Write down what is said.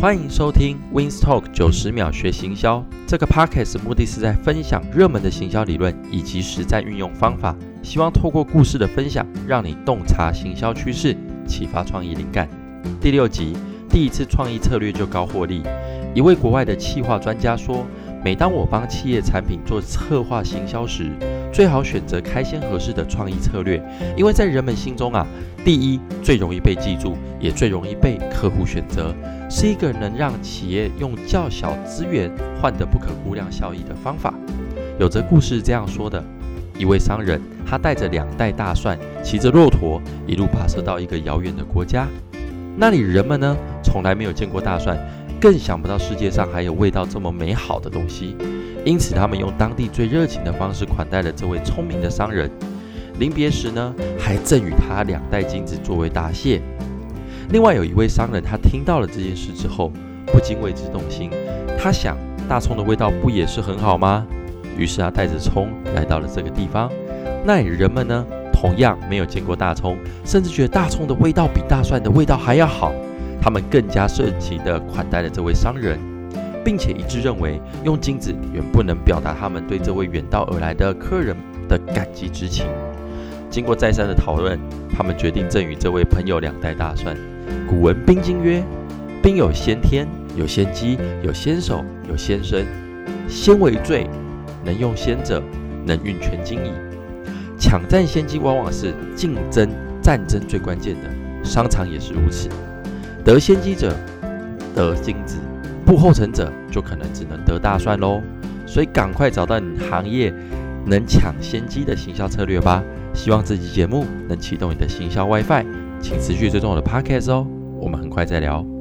欢迎收听 Wins Talk 九十秒学行销。这个 podcast 目的是在分享热门的行销理论以及实战运用方法，希望透过故事的分享，让你洞察行销趋势，启发创意灵感。第六集，第一次创意策略就高获利。一位国外的企划专家说，每当我帮企业产品做策划行销时，最好选择开先河式的创意策略，因为在人们心中啊，第一最容易被记住，也最容易被客户选择，是一个能让企业用较小资源换得不可估量效益的方法。有则故事这样说的：一位商人，他带着两袋大蒜，骑着骆驼，一路跋涉到一个遥远的国家，那里人们呢，从来没有见过大蒜。更想不到世界上还有味道这么美好的东西，因此他们用当地最热情的方式款待了这位聪明的商人。临别时呢，还赠予他两袋金子作为答谢。另外有一位商人，他听到了这件事之后，不禁为之动心。他想，大葱的味道不也是很好吗？于是他带着葱来到了这个地方。那里人们呢，同样没有见过大葱，甚至觉得大葱的味道比大蒜的味道还要好。他们更加盛情地款待了这位商人，并且一致认为，用金子远不能表达他们对这位远道而来的客人的感激之情。经过再三的讨论，他们决定赠予这位朋友两袋大蒜。古文《兵经》曰：“兵有先天，有先机，有先手，有先声。先为最，能用先者，能运全经矣。”抢占先机往往是竞争战争最关键的，商场也是如此。得先机者得金子，步后尘者就可能只能得大蒜喽。所以赶快找到你行业能抢先机的行销策略吧。希望这期节目能启动你的行销 WiFi，请持续追踪我的 Podcast 哦。我们很快再聊。